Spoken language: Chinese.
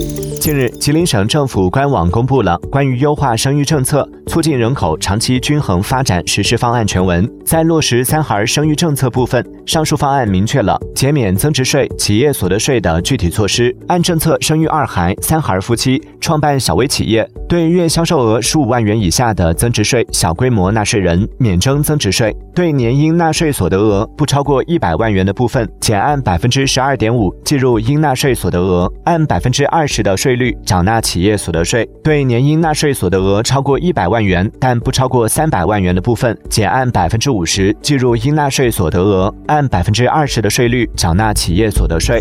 Thank you. 近日，吉林省政府官网公布了关于优化生育政策、促进人口长期均衡发展实施方案全文。在落实三孩生育政策部分，上述方案明确了减免增值税、企业所得税的具体措施。按政策生育二孩、三孩夫妻创办小微企业，对月销售额十五万元以下的增值税小规模纳税人免征增值税；对年应纳税所得额不超过一百万元的部分，减按百分之十二点五计入应纳税所得额，按百分之二十的税。税率缴纳企业所得税，对年应纳税所得额超过一百万元但不超过三百万元的部分，减按百分之五十计入应纳税所得额，按百分之二十的税率缴纳企业所得税。